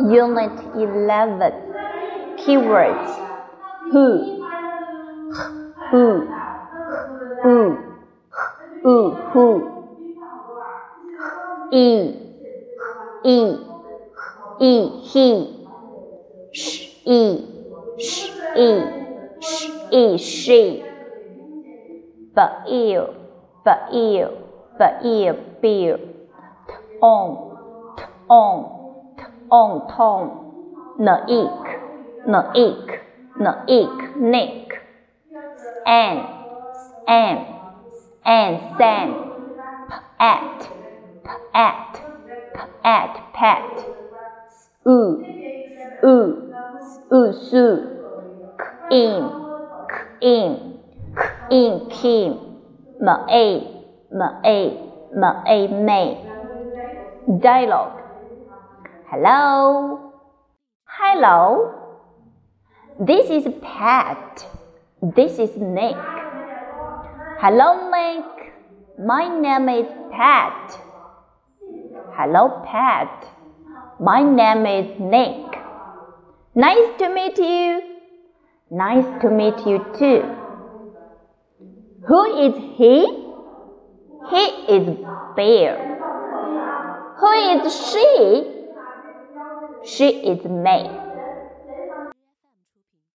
Unit 11 Keywords. Who. Who. Who. Who. Who. E. E. E. He. Sh. E. Sh. E. Sh. E. She. But you But you But you Bill On On on Tom, naik, naik, naik, nick, an, an, an, san, at, at, at, pat, oo, oo, oo, su, in, in, in, kim, ma a, ma a, ma a, may. Dialogue. Hello. Hello. This is Pat. This is Nick. Hello, Nick. My name is Pat. Hello, Pat. My name is Nick. Nice to meet you. Nice to meet you too. Who is he? He is Bear. Who is she? She is May.